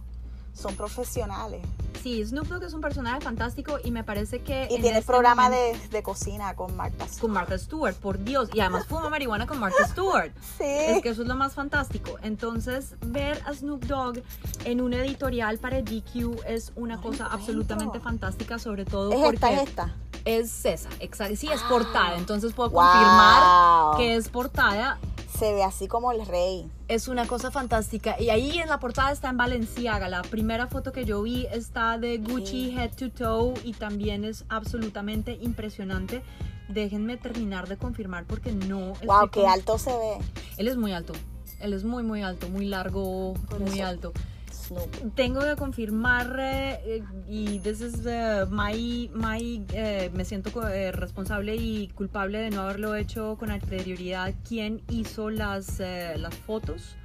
Son profesionales. Sí, Snoop Dogg es un personaje fantástico y me parece que... Y en tiene este programa momento- de, de cocina con Marta. Con Martha Stewart, por Dios. Y además fuma marihuana con Martha Stewart. Sí. Es que eso es lo más fantástico. Entonces, ver a Snoop Dogg en un editorial para GQ es una cosa absolutamente fantástica, sobre todo es porque esta, es esta. es esa, exacto. Sí, es Ah. portada. Entonces puedo Wow. confirmar que es portada. Se ve así como el rey. Es una cosa fantástica. Y ahí en la portada está en Valenciaga. La primera foto que yo vi está de Gucci Sí. head to toe y también es absolutamente impresionante. Déjenme terminar de confirmar porque no. Wow, qué con- alto se ve. Él es muy alto. Él es muy, muy alto, muy largo, Por muy eso. alto. Tengo que confirmar eh, y this is uh, my, my eh, me siento eh, responsable y culpable de no haberlo hecho con anterioridad. ¿Quién hizo las, eh, las fotos?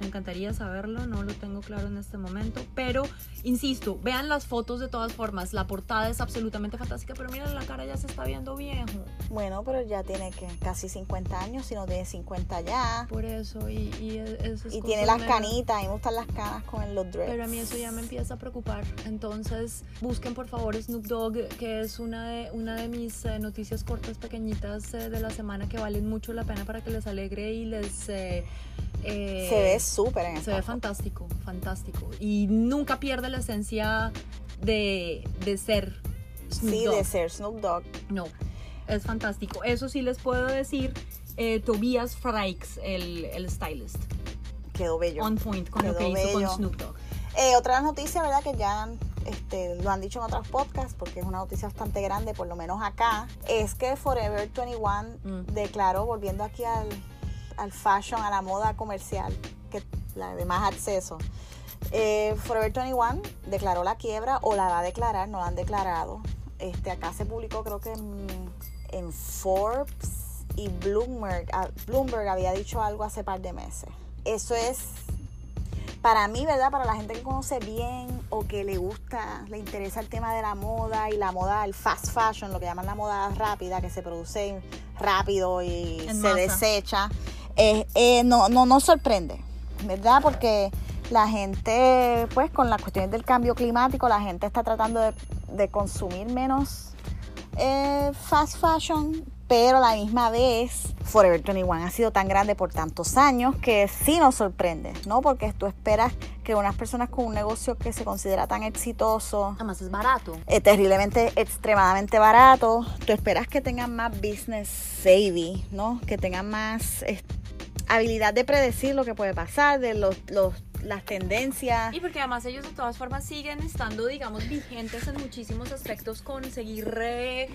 Me encantaría saberlo, no lo tengo claro en este momento. Pero, insisto, vean las fotos de todas formas. La portada es absolutamente fantástica, pero miren, la cara ya se está viendo viejo. Bueno, pero ya tiene que casi 50 años, si no tiene 50 ya. Por eso, y, y esas Y cosas tiene las me- canitas, a mí me gustan las canas con los dreads. Pero a mí eso ya me empieza a preocupar. Entonces, busquen por favor Snoop Dogg, que es una de, una de mis eh, noticias cortas, pequeñitas eh, de la semana que valen mucho la pena para que les alegre y les... eh, eh, Se ve súper en Se esta ve foto. fantástico, fantástico. Y nunca pierde la esencia de, de ser Snoop Sí, Dogg. de ser Snoop Dogg. No, es fantástico. Eso sí les puedo decir, eh, Tobias Frakes, el, el stylist. Quedó bello. On point con lo Quedó que hizo bello. con Snoop Dogg. Eh, otra noticia, ¿verdad? Que ya este, lo han dicho en otros podcasts, porque es una noticia bastante grande, por lo menos acá, es que Forever 21 Mm. declaró, volviendo aquí al, al fashion, a la moda comercial, que la de más acceso. eh, Forever 21 declaró la quiebra o la va a declarar, no la han declarado. Este, acá se publicó creo que en, en Forbes y Bloomberg, ah, Bloomberg había dicho algo hace par de meses. Eso es para mí, ¿verdad? Para la gente que conoce bien o que le gusta, le interesa el tema de la moda y la moda, el fast fashion, lo que llaman la moda rápida, que se produce rápido y En se masa. desecha, eh, no, no nos sorprende, ¿verdad? Porque la gente, pues con las cuestiones del cambio climático, la gente está tratando de, de consumir menos eh, fast fashion, pero a la misma vez Forever 21 ha sido tan grande por tantos años que sí nos sorprende, ¿no? Porque tú esperas que unas personas con un negocio que se considera tan exitoso, Además es barato. eh, terriblemente, extremadamente barato, tú esperas que tengan más business savvy, ¿no? Que tengan más eh, habilidad de predecir lo que puede pasar, de los, los, las tendencias. Y porque además ellos de todas formas siguen estando, digamos, vigentes en muchísimos aspectos con seguir re-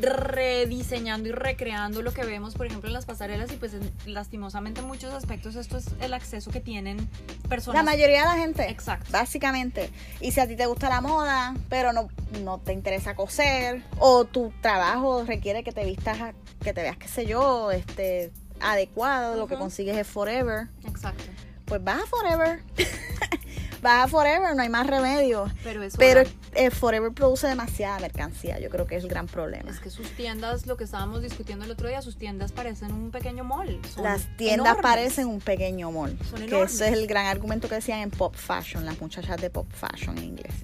rediseñando y recreando lo que vemos, por ejemplo, en las pasarelas y pues en- lastimosamente en muchos aspectos esto es el acceso que tienen personas. La mayoría de la gente. Exacto. Básicamente. Y si a ti te gusta la moda, pero no, no te interesa coser, o tu trabajo requiere que te vistas, a- que te veas, qué sé yo, este adecuado, lo que consigues es Forever, Exacto. Pues vas a Forever. vas a Forever, no hay más remedio. Pero eso Pero eh, Forever produce demasiada mercancía, yo creo que es el gran problema. es que sus tiendas, lo que estábamos discutiendo el otro día, sus tiendas parecen un pequeño mall. Son Las tiendas enormes. parecen un pequeño mall. Son Que ese es el gran argumento que decían en Pop Fashion, las muchachas de Pop Fashion en inglés.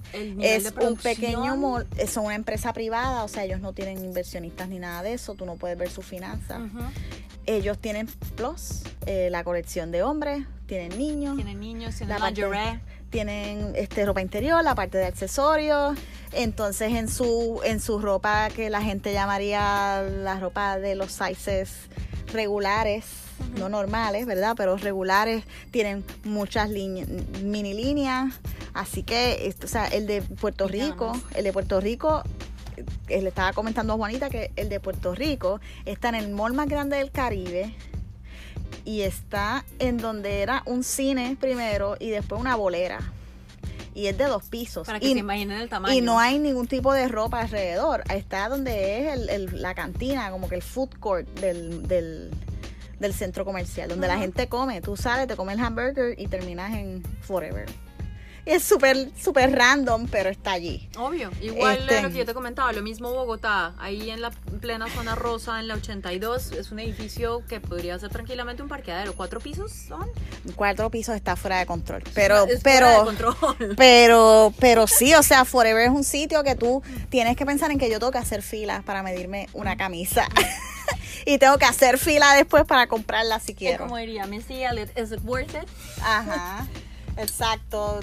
Es un pequeño mall, eh, son una empresa privada, o sea, ellos no tienen inversionistas ni nada de eso, tú no puedes ver sus finanzas. Ellos tienen plus, eh, la colección de hombres, tienen niños, Tienen niños, tienen La parte- lingerie. tienen este ropa interior, la parte de accesorios, entonces en su en su ropa que la gente llamaría la ropa de los sizes regulares, no normales, ¿verdad? Pero regulares tienen muchas líneas, mini líneas, así que esto, o sea, el de Puerto Rico, el de Puerto Rico eh, le estaba comentando a Juanita que el de Puerto Rico está en el mall más grande del Caribe y está en donde era un cine primero y después una bolera. Y es de dos pisos. Para que y, se imaginen el tamaño. y no hay ningún tipo de ropa alrededor. Está donde es el- el- la cantina, como que el food court del, del, del centro comercial, donde la gente come. Tú sales, te comes el hamburger y terminas en Forever. Es súper, súper random, pero está allí. Obvio. Igual Este- lo que yo te comentaba, lo mismo Bogotá, ahí en la plena zona rosa, en la 82, es un edificio que podría ser tranquilamente un parqueadero. ¿Cuatro pisos son? Cuatro pisos está fuera de control. Pero, Es fuera pero, de control. pero, pero sí, o sea, Forever es un sitio que tú tienes que pensar en que yo tengo que hacer fila para medirme una camisa. y tengo que hacer fila después para comprarla si Es quiero. como diría Missy Elliott, ¿is it worth it? Ajá, exacto.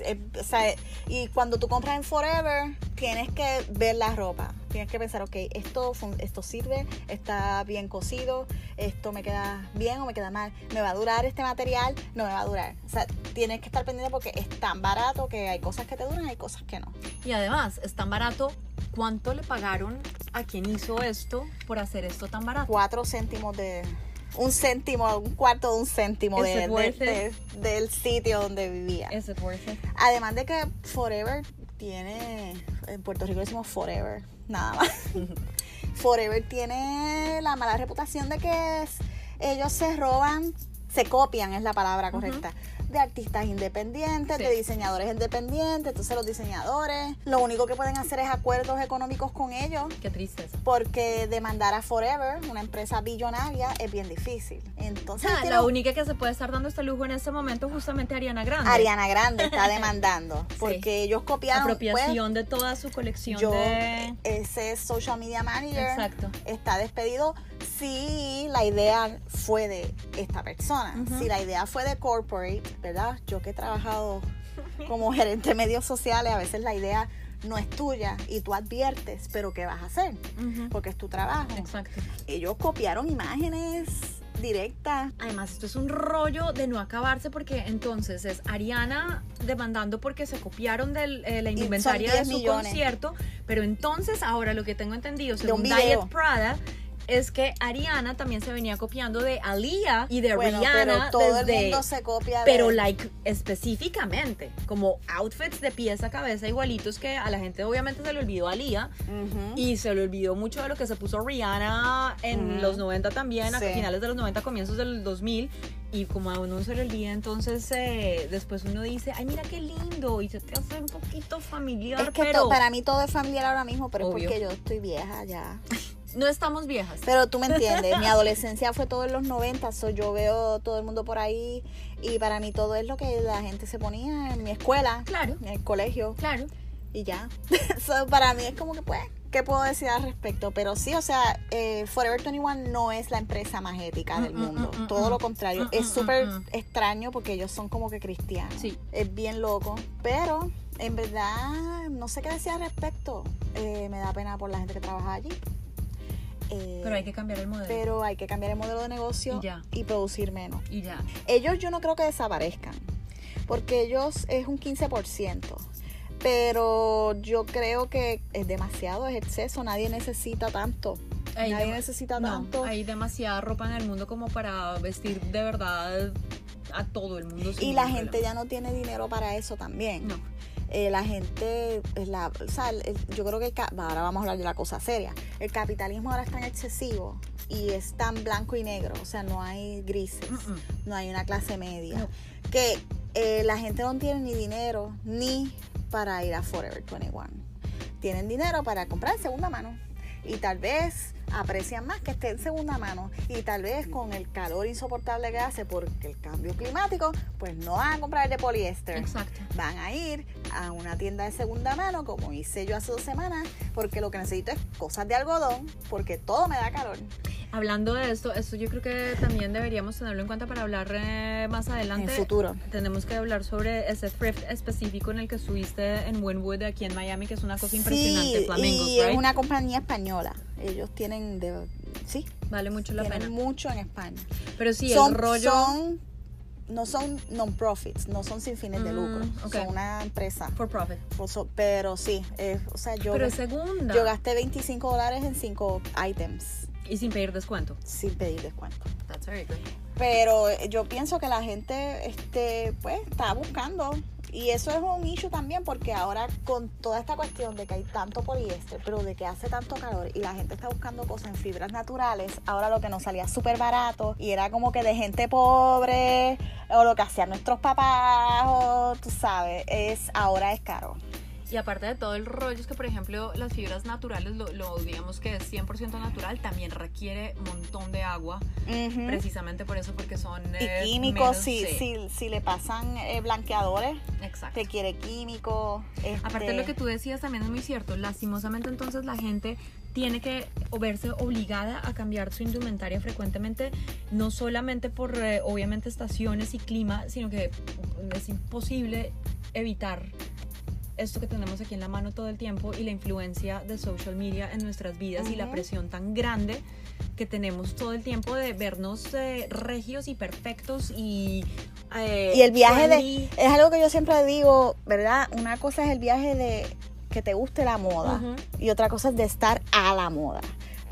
Eh, o sea, y cuando tú compras en Forever, tienes que ver la ropa. Tienes que pensar, ok, esto, esto sirve, está bien cosido, esto me queda bien o me queda mal. ¿Me va a durar este material? No me va a durar. O sea, tienes que estar pendiente porque es tan barato que hay cosas que te duran y hay cosas que no. Y además, es tan barato. ¿Cuánto le pagaron a quien hizo esto por hacer esto tan barato? Cuatro céntimos de... Un céntimo, un cuarto de un céntimo de- de- de- del sitio donde vivía. Además de que Forever tiene, en Puerto Rico decimos Forever, nada más. Forever tiene la mala reputación de que es- ellos se roban, se copian es la palabra correcta, de artistas independientes, Sí. de diseñadores independientes. Entonces los diseñadores lo único que pueden hacer es acuerdos económicos con ellos. Qué tristeza. Porque demandar a Forever, una empresa billonaria, es bien difícil. Entonces, Ah, la única que se puede estar dando este lujo en este momento justamente Ariana Grande. Ariana Grande está demandando porque ellos copiaron pues, Apropiación de toda su colección yo de... ese social media manager Exacto. está despedido si la idea fue de esta persona. Si la idea fue de corporate verdad yo que he trabajado como gerente de medios sociales a veces la idea no es tuya y tú adviertes pero qué vas a hacer porque es tu trabajo. Exacto. ellos copiaron imágenes directas. Además, esto es un rollo de no acabarse porque entonces es Ariana demandando porque se copiaron de la son indumentaria de 10 su millones. concierto, pero entonces ahora lo que tengo entendido según. Diet Prada es que Ariana también se venía copiando de Aaliyah y de bueno Rihanna pero todo desde el mundo se copia de pero like específicamente como outfits de pies a cabeza igualitos que a la gente obviamente se le olvidó Aaliyah Ujú. y se le olvidó mucho de lo que se puso Rihanna en los 90 también, a finales de los 90, comienzos del 2000. Y como a uno se le olvida, entonces eh, después uno dice, ay, mira qué lindo. Y se te hace un poquito familiar, es que pero para mí todo es familiar ahora mismo pero Obvio. es porque yo estoy vieja ya no estamos viejas. Pero tú me entiendes, mi adolescencia fue todo en los 90, so yo veo todo el mundo por ahí y para mí todo es lo que la gente se ponía en mi escuela, Claro, en el colegio claro. y ya. So, para mí es como que pues, ¿qué puedo decir al respecto? Pero sí, o sea, eh, Forever 21 no es la empresa más ética del Mm, mm, mundo, mm, mm, todo mm. lo contrario, Mm, es mm, súper mm, mm. extraño porque ellos son como que cristianos, Sí. es bien loco, pero... En verdad, no sé qué decir al respecto. Eh, me da pena por la gente que trabaja allí. Eh, Pero hay que cambiar el modelo. pero hay que cambiar el modelo de negocio Y ya. y producir menos. y ya. Ellos yo no creo que desaparezcan, porque ellos es un 15%, pero yo creo que es demasiado, es exceso, nadie necesita tanto. Hay nadie necesita no, tanto. hay demasiada ropa en el mundo como para vestir de verdad a todo el mundo. y la gente problema. ya no tiene dinero para eso también. No. Eh, la gente, la, o sea, el- el- yo creo que el ahora vamos a hablar de la cosa seria. El capitalismo ahora es tan excesivo y es tan blanco y negro, o sea, no hay grises. No hay una clase media. No. Que eh, la gente no tiene ni dinero ni para ir a Forever 21. Tienen dinero para comprar en segunda mano. Y tal vez aprecian más que esté en segunda mano. Y tal vez con el calor insoportable que hace porque el cambio climático, pues no van a comprar de poliéster. Exacto. Van a ir a una tienda de segunda mano, como hice yo hace dos semanas, porque lo que necesito es cosas de algodón, porque todo me da calor. Hablando de esto, esto yo creo que también deberíamos tenerlo en cuenta para hablar eh, más adelante. En futuro. Tenemos que hablar sobre ese thrift específico en el que estuviste en Wynwood, aquí en Miami, que es una cosa impresionante. Sí, Flamingos, y es right? una compañía española. Ellos tienen, de, sí, Vale mucho la tienen pena. mucho en España. Pero sí, son, el rollo. son- no son non-profits, no son sin fines de Mm, lucro. ok. Son una empresa. For profit. So- Pero sí, eh, o sea, yo, Pero segunda. yo gasté 25 dólares en 5 items Y sin pedir descuento. sin pedir descuento. That's very good. Pero eh, yo pienso que la gente, este, pues, está buscando. Y eso es un issue también porque ahora con toda esta cuestión de que hay tanto poliéster, pero de que hace tanto calor y la gente está buscando cosas en fibras naturales, ahora lo que nos salía súper barato y era como que de gente pobre, o lo que hacían nuestros papás, o tú sabes, es ahora es caro. Y aparte de todo el rollo es que, por ejemplo, las fibras naturales, lo, lo digamos que es 100% natural, también requiere un montón de agua, Ujú. precisamente por eso, porque son... Y eh, químicos, si, sí, si, si le pasan eh, blanqueadores, Exacto. requiere químicos. Aparte este, lo que tú decías también es muy cierto. Lastimosamente entonces la gente tiene que verse obligada a cambiar su indumentaria frecuentemente, no solamente por eh, obviamente estaciones y clima, sino que es imposible evitar esto que tenemos aquí en la mano todo el tiempo y la influencia de social media en nuestras vidas y la presión tan grande que tenemos todo el tiempo de vernos eh, regios y perfectos y eh, Y el viaje de... Es algo que yo siempre digo, ¿verdad? Una cosa es el viaje de que te guste la moda y otra cosa es de estar a la moda.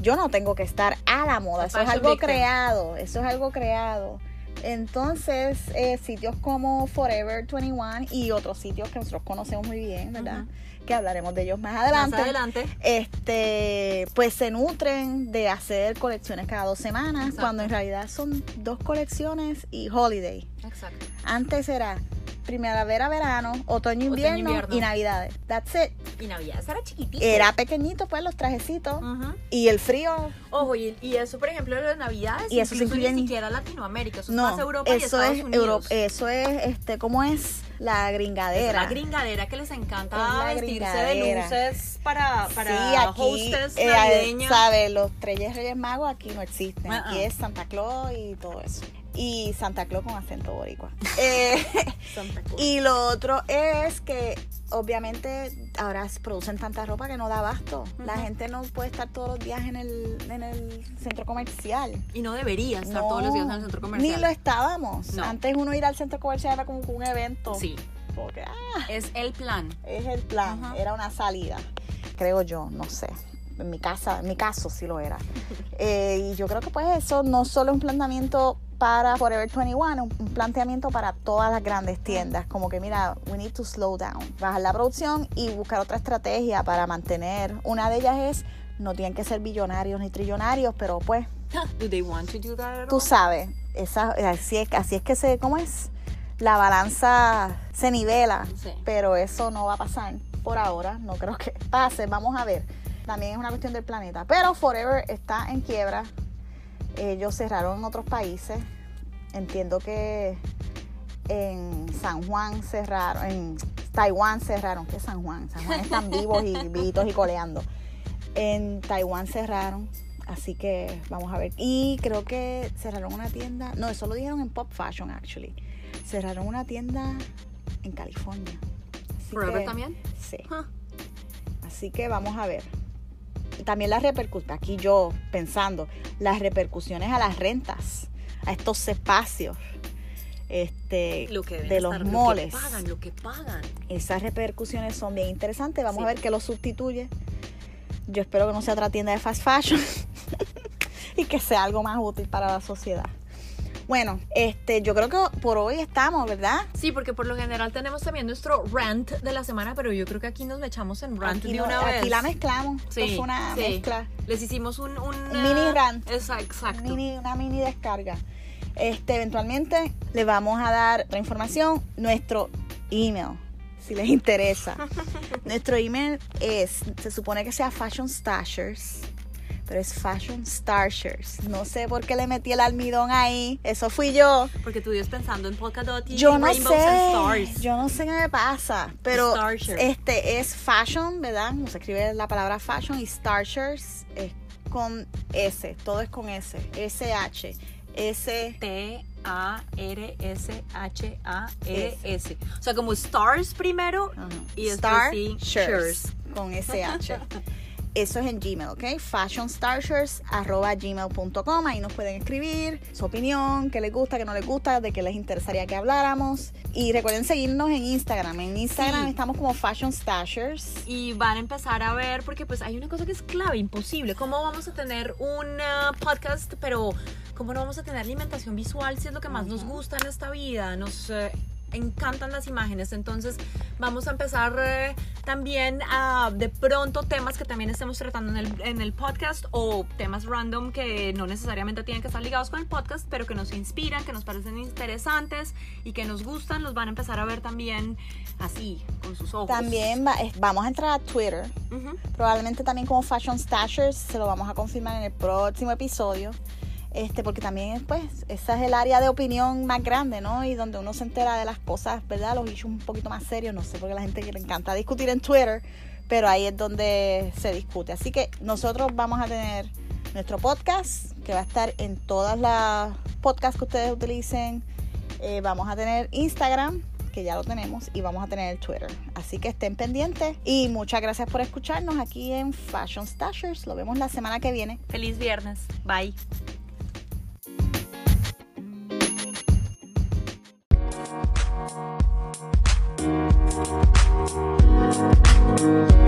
Yo no tengo que estar a la moda, eso es algo victim. creado, eso es algo creado. Entonces, eh, sitios como Forever 21 y otros sitios que nosotros conocemos muy bien, ¿verdad? Que hablaremos de ellos más adelante. Más adelante. Este, pues se nutren de hacer colecciones cada dos semanas, Exacto. cuando en realidad son dos colecciones y holiday. Exacto. Antes era primavera, verano, otoño, invierno, invierno. y navidades. That's it. Y Navidad era chiquitito. Era pequeñito, pues, los trajecitos. Ujú. Y el frío, Ojo, y, y eso, por ejemplo, de las Navidades, Y eso incluye ni siquiera Latinoamérica, eso es no, más Europa y eso Estados es Unidos. Europa, eso es, este, ¿cómo es? La Es gringadera. la gringadera que les encanta Es vestirse de luces para, para sí, aquí, hostess eh, navideñas. ¿sabes? Los Reyes Reyes Magos aquí no existen. Ah, Aquí ah. es Santa Claus y todo eso. Y Santa Claus con acento boricua. Eh, Santa Claus. Y lo otro es que obviamente ahora se producen tanta ropa que no da abasto. La gente no puede estar todos los días en el, en el centro comercial. Y no debería estar No, todos los días en el centro comercial. Ni lo estábamos. No. Antes uno ir al centro comercial era como un evento. Sí, Porque ah, es el plan. es el plan, era una salida. Creo yo, no sé. En mi casa, en mi caso sí lo era. Eh, y yo creo que pues eso no solo es un planteamiento para Forever 21, un, planteamiento para todas las grandes tiendas. Como que mira, we need to slow down, bajar la producción y buscar otra estrategia para mantener. Una de ellas es, no tienen que ser billonarios ni trillonarios, pero pues Do they want to do that at tú all? sabes, esa, así, es, así es que se, ¿cómo es? La balanza se nivela, Sí. pero eso no va a pasar por ahora, no creo que pase, vamos a ver. También es una cuestión del planeta, pero Forever está en quiebra, ellos cerraron en otros países, entiendo que en San Juan cerraron, en Taiwán cerraron, ¿qué es San Juan? San Juan están vivos y vivitos y coleando. En Taiwán cerraron, así que vamos a ver. Y creo que cerraron una tienda, no, eso lo dijeron en Pop Fashion, actually. Cerraron una tienda en California. Así Forever que- también. Sí. Huh. Así que vamos a ver. También las repercusiones, aquí yo pensando, las repercusiones a las rentas, a estos espacios este, Lo que deben de los estar- moles. Lo que pagan, lo que pagan. Esas repercusiones son bien interesantes. Vamos Sí. a ver qué lo sustituye. Yo espero que no sea otra tienda de fast fashion y que sea algo más útil para la sociedad. Bueno, este, yo creo que por hoy estamos, ¿verdad? Sí, porque por lo general tenemos también nuestro rant de la semana, pero yo creo que aquí nos echamos en rant Aquí, de no- una vez. aquí la mezclamos. Sí, fue una sí. mezcla. Les hicimos un, un Mini eh, rant. exacto. mini- una mini descarga. Este, eventualmente le vamos a dar otra información, nuestro email, si les interesa. nuestro email es, se supone que sea Fashion Stashers, pero es Fashion Starshers. No sé por qué le metí el almidón ahí, eso fui yo. Porque tú ibas pensando en polka dot y Yo no rainbows and sé, stars. yo no sé qué me pasa, pero Starshers. este es fashion, ¿verdad? Se escribe la palabra fashion y starshers es con S, todo es con S, SH, S, T-A-R-S-H-A-E-S. O sea, como stars primero y después sí, Starshers con SH. Eso es en Gmail, ¿ok? fashionstashers.gmail.com Ahí nos pueden escribir su opinión, qué les gusta, qué no les gusta, de qué les interesaría que habláramos. Y recuerden seguirnos en Instagram. En Instagram Sí. estamos como Fashion Stashers. y van a empezar a ver porque pues hay una cosa que es clave, imposible. ¿Cómo vamos a tener un podcast, pero cómo no vamos a tener alimentación visual si es lo que más nos gusta en esta vida? Nos eh, encantan las imágenes. Entonces vamos a empezar eh, también a de pronto temas que también estemos tratando en el, en el podcast o temas random que no necesariamente tienen que estar ligados con el podcast, pero que nos inspiran, que nos parecen interesantes y que nos gustan, los van a empezar a ver también así, con sus ojos. También vamos a entrar a Twitter, probablemente también como Fashion Stashers, se lo vamos a confirmar en el próximo episodio este, porque también, pues, esa es el área de opinión más grande, ¿no? Y donde uno se entera de las cosas, ¿verdad? Los issues un poquito más serios, no sé, porque la gente le encanta discutir en Twitter, pero ahí es donde se discute. Así que nosotros vamos a tener nuestro podcast, que va a estar en todas las podcasts que ustedes utilicen. Eh, vamos a tener Instagram, que ya lo tenemos, y vamos a tener Twitter. Así que estén pendientes y muchas gracias por escucharnos aquí en Fashion Stashers. Lo vemos la semana que viene. Feliz viernes. Bye. Thank you.